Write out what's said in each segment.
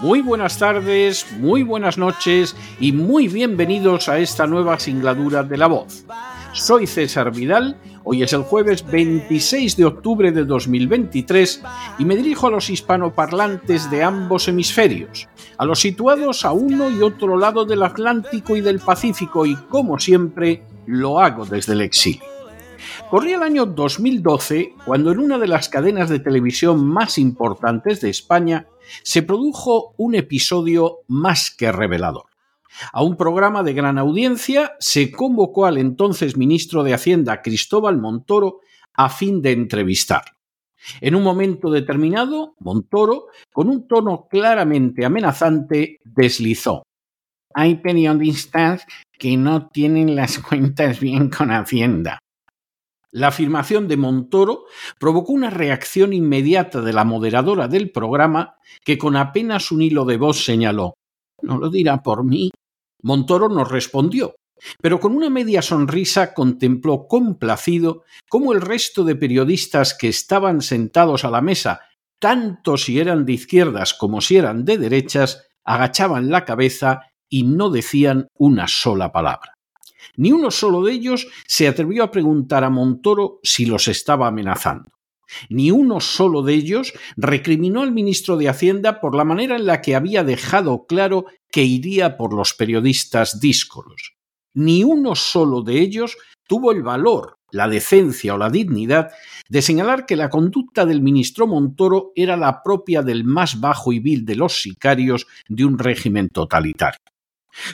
muy buenas tardes, muy buenas noches y muy bienvenidos a esta nueva singladura de La Voz. Soy César Vidal, hoy es el jueves 26 de octubre de 2023 y me dirijo a los hispanoparlantes de ambos hemisferios, a los situados a uno y otro lado del Atlántico y del Pacífico y como siempre lo hago desde el exilio. Corría el año 2012 cuando en una de las cadenas de televisión más importantes de España se produjo un episodio más que revelador. A un programa de gran audiencia se convocó al entonces ministro de Hacienda Cristóbal Montoro a fin de entrevistarlo. En un momento determinado, Montoro, con un tono claramente amenazante, deslizó. Hay periodistas que no tienen las cuentas bien con Hacienda. La afirmación de Montoro provocó una reacción inmediata de la moderadora del programa, que con apenas un hilo de voz señaló No lo dirá por mí. Montoro nos respondió, pero con una media sonrisa contempló complacido cómo el resto de periodistas que estaban sentados a la mesa, tanto si eran de izquierdas como si eran de derechas, agachaban la cabeza y no decían una sola palabra. Ni uno solo de ellos se atrevió a preguntar a Montoro si los estaba amenazando. Ni uno solo de ellos recriminó al ministro de Hacienda por la manera en la que había dejado claro que iría por los periodistas díscolos. Ni uno solo de ellos tuvo el valor, la decencia o la dignidad de señalar que la conducta del ministro Montoro era la propia del más bajo y vil de los sicarios de un régimen totalitario.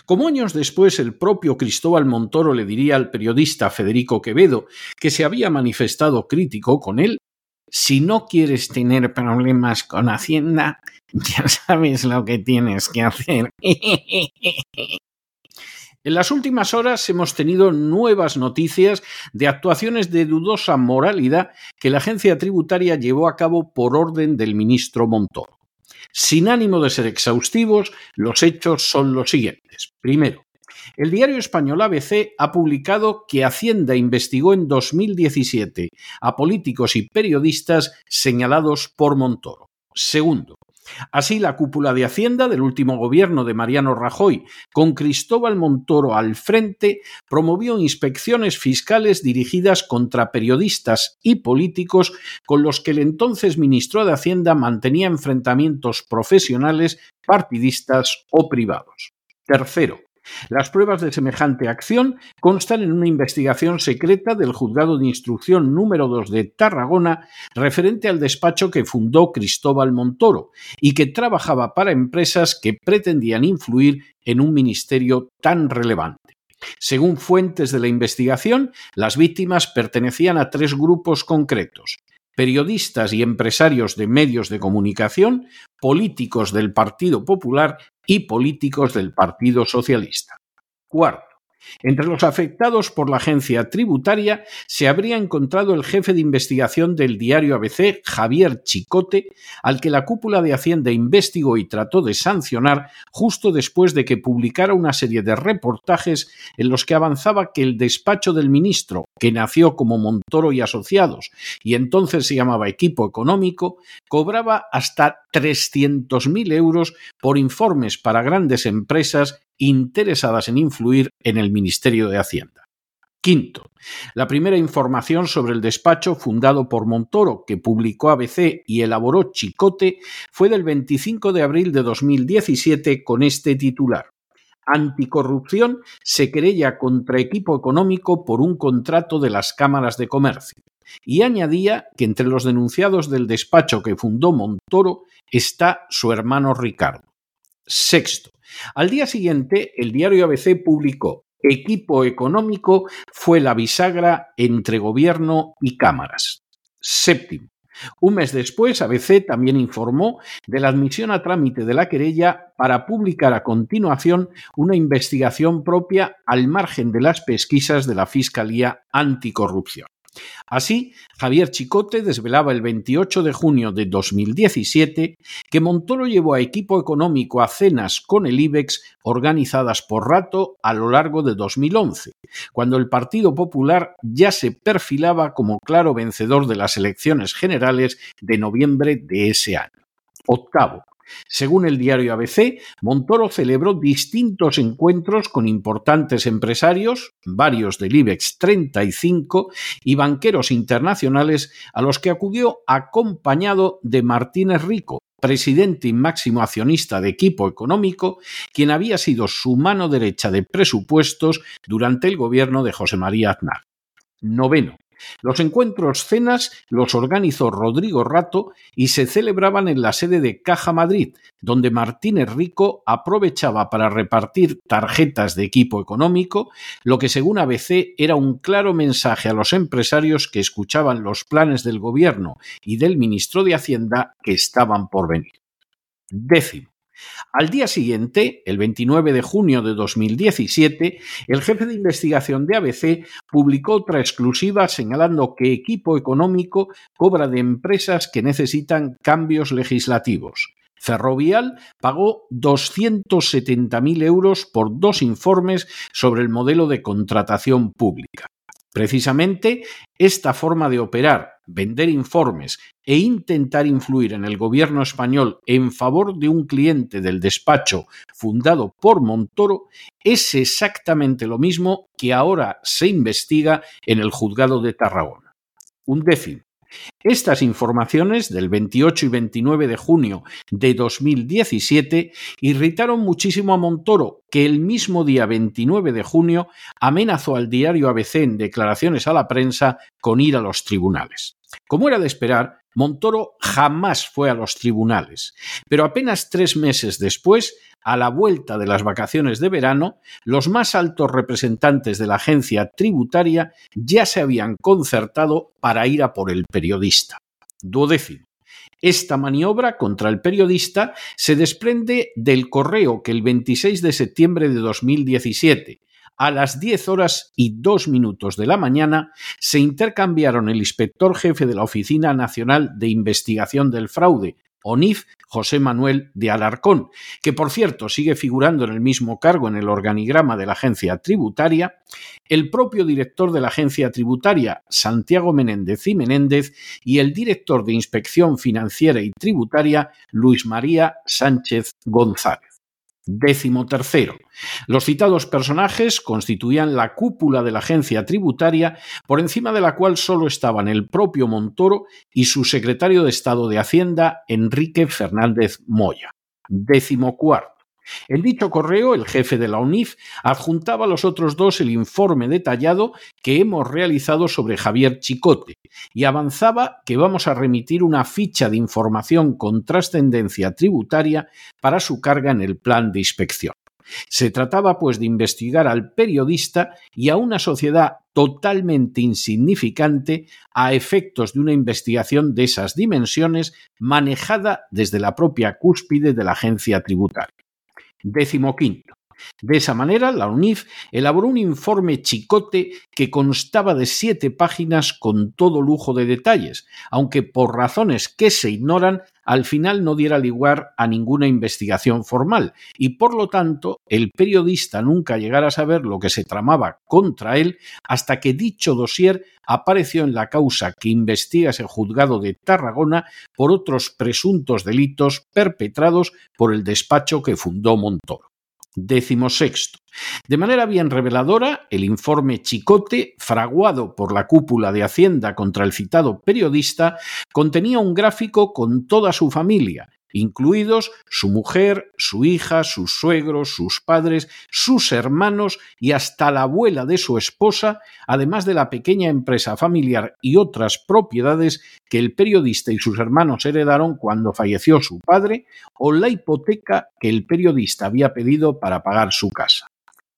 Como años después el propio Cristóbal Montoro le diría al periodista Federico Quevedo, que se había manifestado crítico con él, si no quieres tener problemas con Hacienda, ya sabes lo que tienes que hacer. En las últimas horas hemos tenido nuevas noticias de actuaciones de dudosa moralidad que la agencia tributaria llevó a cabo por orden del ministro Montoro. Sin ánimo de ser exhaustivos, los hechos son los siguientes. Primero, el diario español ABC ha publicado que Hacienda investigó en 2017 a políticos y periodistas señalados por Montoro. Segundo, Así, la cúpula de Hacienda del último gobierno de Mariano Rajoy, con Cristóbal Montoro al frente, promovió inspecciones fiscales dirigidas contra periodistas y políticos con los que el entonces ministro de Hacienda mantenía enfrentamientos profesionales, partidistas o privados. Tercero, las pruebas de semejante acción constan en una investigación secreta del Juzgado de Instrucción número 2 de Tarragona referente al despacho que fundó Cristóbal Montoro y que trabajaba para empresas que pretendían influir en un ministerio tan relevante. Según fuentes de la investigación, las víctimas pertenecían a tres grupos concretos periodistas y empresarios de medios de comunicación, políticos del Partido Popular y políticos del Partido Socialista. Cuarto, entre los afectados por la agencia tributaria se habría encontrado el jefe de investigación del diario ABC, Javier Chicote, al que la cúpula de Hacienda investigó y trató de sancionar justo después de que publicara una serie de reportajes en los que avanzaba que el despacho del ministro, que nació como Montoro y Asociados y entonces se llamaba Equipo Económico, cobraba hasta 300.000 euros por informes para grandes empresas interesadas en influir en el Ministerio de Hacienda. Quinto, la primera información sobre el despacho fundado por Montoro, que publicó ABC y elaboró Chicote, fue del 25 de abril de 2017 con este titular. Anticorrupción se querella contra equipo económico por un contrato de las cámaras de comercio. Y añadía que entre los denunciados del despacho que fundó Montoro está su hermano Ricardo. Sexto. Al día siguiente, el diario ABC publicó Equipo económico fue la bisagra entre gobierno y cámaras. Séptimo. Un mes después, ABC también informó de la admisión a trámite de la querella para publicar a continuación una investigación propia al margen de las pesquisas de la Fiscalía Anticorrupción. Así, Javier Chicote desvelaba el 28 de junio de 2017 que Montoro llevó a equipo económico a cenas con el IBEX organizadas por rato a lo largo de 2011, cuando el Partido Popular ya se perfilaba como claro vencedor de las elecciones generales de noviembre de ese año. Octavo, según el diario ABC, Montoro celebró distintos encuentros con importantes empresarios, varios del IBEX 35 y banqueros internacionales a los que acudió acompañado de Martínez Rico, presidente y máximo accionista de equipo económico, quien había sido su mano derecha de presupuestos durante el gobierno de José María Aznar. Noveno. Los encuentros cenas los organizó Rodrigo Rato y se celebraban en la sede de Caja Madrid, donde Martínez Rico aprovechaba para repartir tarjetas de equipo económico, lo que según ABC era un claro mensaje a los empresarios que escuchaban los planes del gobierno y del ministro de Hacienda que estaban por venir. Décimo. Al día siguiente, el 29 de junio de 2017, el jefe de investigación de ABC publicó otra exclusiva señalando que equipo económico cobra de empresas que necesitan cambios legislativos. Ferrovial pagó 270.000 euros por dos informes sobre el modelo de contratación pública. Precisamente esta forma de operar, vender informes e intentar influir en el gobierno español en favor de un cliente del despacho fundado por Montoro es exactamente lo mismo que ahora se investiga en el juzgado de Tarragona. Un décimo. Estas informaciones del 28 y 29 de junio de 2017 irritaron muchísimo a Montoro, que el mismo día 29 de junio amenazó al diario ABC en declaraciones a la prensa con ir a los tribunales. Como era de esperar, Montoro jamás fue a los tribunales, pero apenas tres meses después, a la vuelta de las vacaciones de verano, los más altos representantes de la agencia tributaria ya se habían concertado para ir a por el periodista. Duodécimo. Esta maniobra contra el periodista se desprende del correo que el 26 de septiembre de 2017, a las 10 horas y 2 minutos de la mañana se intercambiaron el inspector jefe de la Oficina Nacional de Investigación del Fraude, ONIF, José Manuel de Alarcón, que por cierto sigue figurando en el mismo cargo en el organigrama de la agencia tributaria, el propio director de la agencia tributaria, Santiago Menéndez y Menéndez, y el director de Inspección Financiera y Tributaria, Luis María Sánchez González. Décimo tercero. Los citados personajes constituían la cúpula de la agencia tributaria, por encima de la cual solo estaban el propio Montoro y su secretario de Estado de Hacienda, Enrique Fernández Moya. Décimo cuarto. En dicho correo, el jefe de la UNIF adjuntaba a los otros dos el informe detallado que hemos realizado sobre Javier Chicote y avanzaba que vamos a remitir una ficha de información con trascendencia tributaria para su carga en el plan de inspección. Se trataba, pues, de investigar al periodista y a una sociedad totalmente insignificante a efectos de una investigación de esas dimensiones manejada desde la propia cúspide de la agencia tributaria. Décimo quinto. De esa manera, la UNIF elaboró un informe chicote que constaba de siete páginas con todo lujo de detalles, aunque por razones que se ignoran, al final no diera lugar a ninguna investigación formal, y por lo tanto el periodista nunca llegara a saber lo que se tramaba contra él hasta que dicho dossier apareció en la causa que investiga ese juzgado de Tarragona por otros presuntos delitos perpetrados por el despacho que fundó Montoro. Décimo sexto. De manera bien reveladora, el informe Chicote, fraguado por la cúpula de Hacienda contra el citado periodista, contenía un gráfico con toda su familia, incluidos su mujer, su hija, sus suegros, sus padres, sus hermanos y hasta la abuela de su esposa, además de la pequeña empresa familiar y otras propiedades que el periodista y sus hermanos heredaron cuando falleció su padre, o la hipoteca que el periodista había pedido para pagar su casa.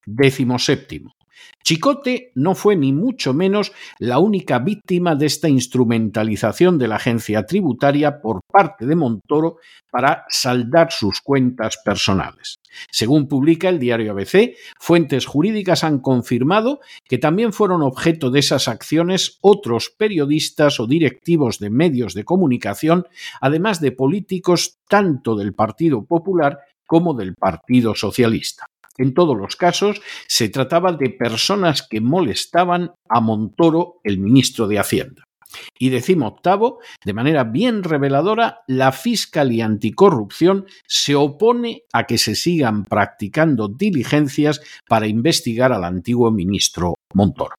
Décimo séptimo. Chicote no fue ni mucho menos la única víctima de esta instrumentalización de la agencia tributaria por parte de Montoro para saldar sus cuentas personales. Según publica el diario ABC, fuentes jurídicas han confirmado que también fueron objeto de esas acciones otros periodistas o directivos de medios de comunicación, además de políticos tanto del Partido Popular como del Partido Socialista. En todos los casos, se trataba de personas que molestaban a Montoro, el ministro de Hacienda. Y decimo octavo, de manera bien reveladora, la Fiscalía Anticorrupción se opone a que se sigan practicando diligencias para investigar al antiguo ministro Montoro.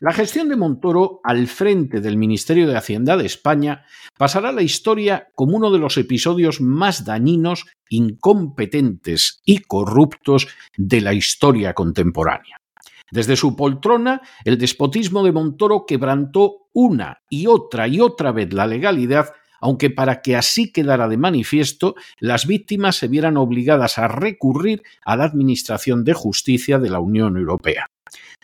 La gestión de Montoro al frente del Ministerio de Hacienda de España pasará a la historia como uno de los episodios más dañinos, incompetentes y corruptos de la historia contemporánea. Desde su poltrona, el despotismo de Montoro quebrantó una y otra y otra vez la legalidad aunque para que así quedara de manifiesto, las víctimas se vieran obligadas a recurrir a la Administración de Justicia de la Unión Europea.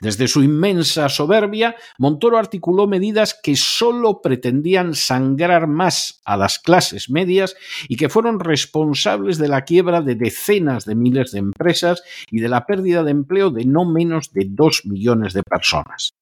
Desde su inmensa soberbia, Montoro articuló medidas que sólo pretendían sangrar más a las clases medias y que fueron responsables de la quiebra de decenas de miles de empresas y de la pérdida de empleo de no menos de dos millones de personas.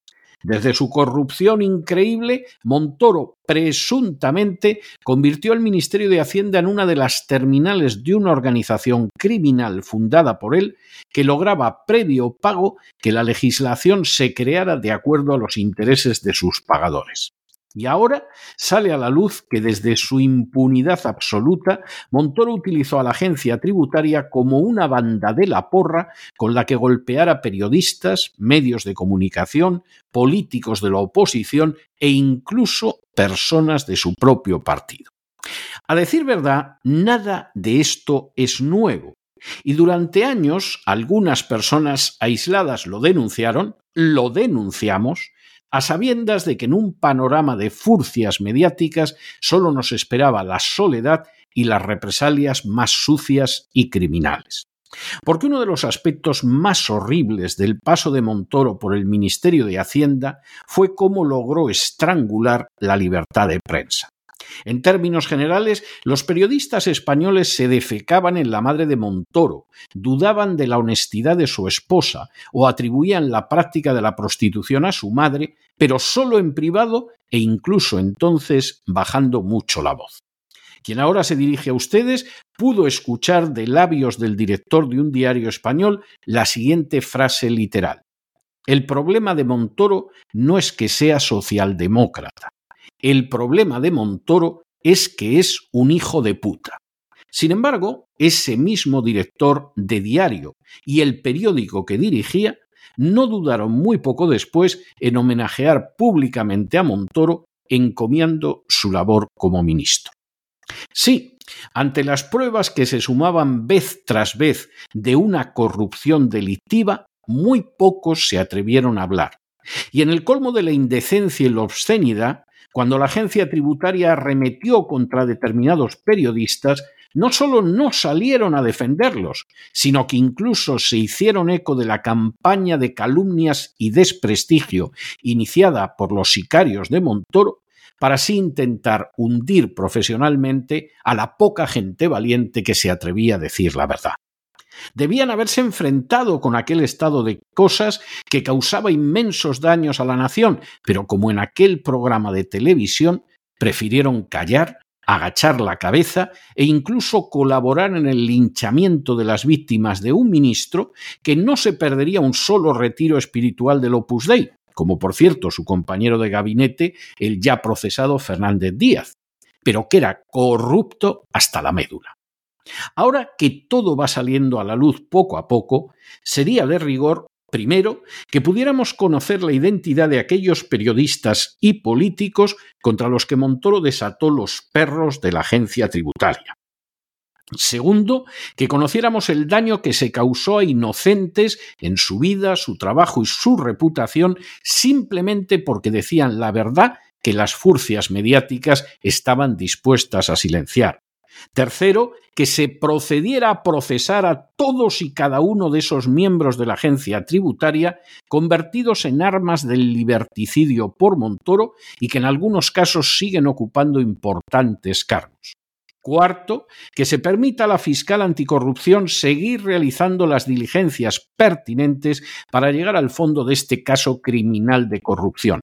Desde su corrupción increíble, Montoro presuntamente convirtió al Ministerio de Hacienda en una de las terminales de una organización criminal fundada por él que lograba previo pago que la legislación se creara de acuerdo a los intereses de sus pagadores. Y ahora sale a la luz que desde su impunidad absoluta, Montoro utilizó a la agencia tributaria como una banda de la porra con la que golpear a periodistas, medios de comunicación, políticos de la oposición e incluso personas de su propio partido. A decir verdad, nada de esto es nuevo. Y durante años algunas personas aisladas lo denunciaron, lo denunciamos, a sabiendas de que en un panorama de furcias mediáticas solo nos esperaba la soledad y las represalias más sucias y criminales. Porque uno de los aspectos más horribles del paso de Montoro por el Ministerio de Hacienda fue cómo logró estrangular la libertad de prensa. En términos generales, los periodistas españoles se defecaban en la madre de Montoro, dudaban de la honestidad de su esposa o atribuían la práctica de la prostitución a su madre, pero solo en privado e incluso entonces bajando mucho la voz. Quien ahora se dirige a ustedes pudo escuchar de labios del director de un diario español la siguiente frase literal. El problema de Montoro no es que sea socialdemócrata, el problema de Montoro es que es un hijo de puta. Sin embargo, ese mismo director de diario y el periódico que dirigía no dudaron muy poco después en homenajear públicamente a Montoro encomiando su labor como ministro. Sí, ante las pruebas que se sumaban vez tras vez de una corrupción delictiva, muy pocos se atrevieron a hablar. Y en el colmo de la indecencia y la obscenidad, cuando la agencia tributaria arremetió contra determinados periodistas, no solo no salieron a defenderlos, sino que incluso se hicieron eco de la campaña de calumnias y desprestigio iniciada por los sicarios de Montoro para así intentar hundir profesionalmente a la poca gente valiente que se atrevía a decir la verdad. Debían haberse enfrentado con aquel estado de cosas que causaba inmensos daños a la nación, pero como en aquel programa de televisión, prefirieron callar, agachar la cabeza e incluso colaborar en el linchamiento de las víctimas de un ministro que no se perdería un solo retiro espiritual del Opus Dei, como por cierto su compañero de gabinete, el ya procesado Fernández Díaz, pero que era corrupto hasta la médula. Ahora que todo va saliendo a la luz poco a poco, sería de rigor, primero, que pudiéramos conocer la identidad de aquellos periodistas y políticos contra los que Montoro desató los perros de la agencia tributaria. Segundo, que conociéramos el daño que se causó a inocentes en su vida, su trabajo y su reputación simplemente porque decían la verdad que las furcias mediáticas estaban dispuestas a silenciar. Tercero, que se procediera a procesar a todos y cada uno de esos miembros de la agencia tributaria convertidos en armas del liberticidio por Montoro y que en algunos casos siguen ocupando importantes cargos. Cuarto, que se permita a la fiscal anticorrupción seguir realizando las diligencias pertinentes para llegar al fondo de este caso criminal de corrupción.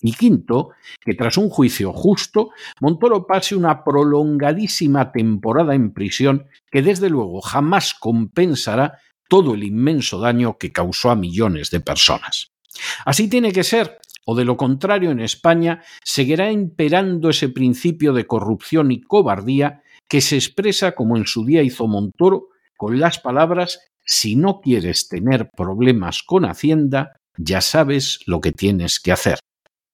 Y quinto, que tras un juicio justo, Montoro pase una prolongadísima temporada en prisión que desde luego jamás compensará todo el inmenso daño que causó a millones de personas. Así tiene que ser, o de lo contrario en España seguirá imperando ese principio de corrupción y cobardía que se expresa como en su día hizo Montoro con las palabras si no quieres tener problemas con Hacienda, ya sabes lo que tienes que hacer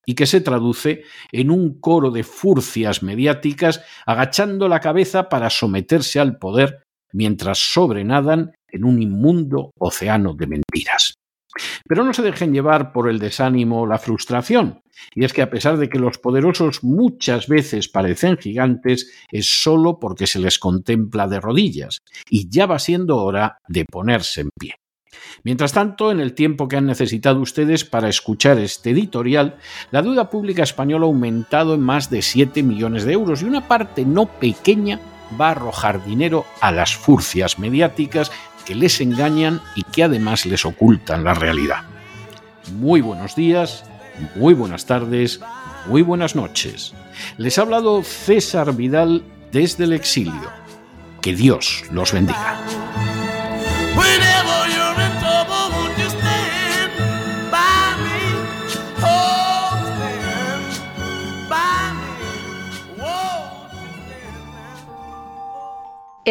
y que se traduce en un coro de furcias mediáticas agachando la cabeza para someterse al poder mientras sobrenadan en un inmundo océano de mentiras. Pero no se dejen llevar por el desánimo o la frustración, y es que a pesar de que los poderosos muchas veces parecen gigantes, es solo porque se les contempla de rodillas, y ya va siendo hora de ponerse en pie. Mientras tanto, en el tiempo que han necesitado ustedes para escuchar este editorial, la deuda pública española ha aumentado en más de 7 millones de euros y una parte no pequeña va a arrojar dinero a las furcias mediáticas que les engañan y que además les ocultan la realidad. Muy buenos días, muy buenas tardes, muy buenas noches. Les ha hablado César Vidal desde el exilio. Que Dios los bendiga.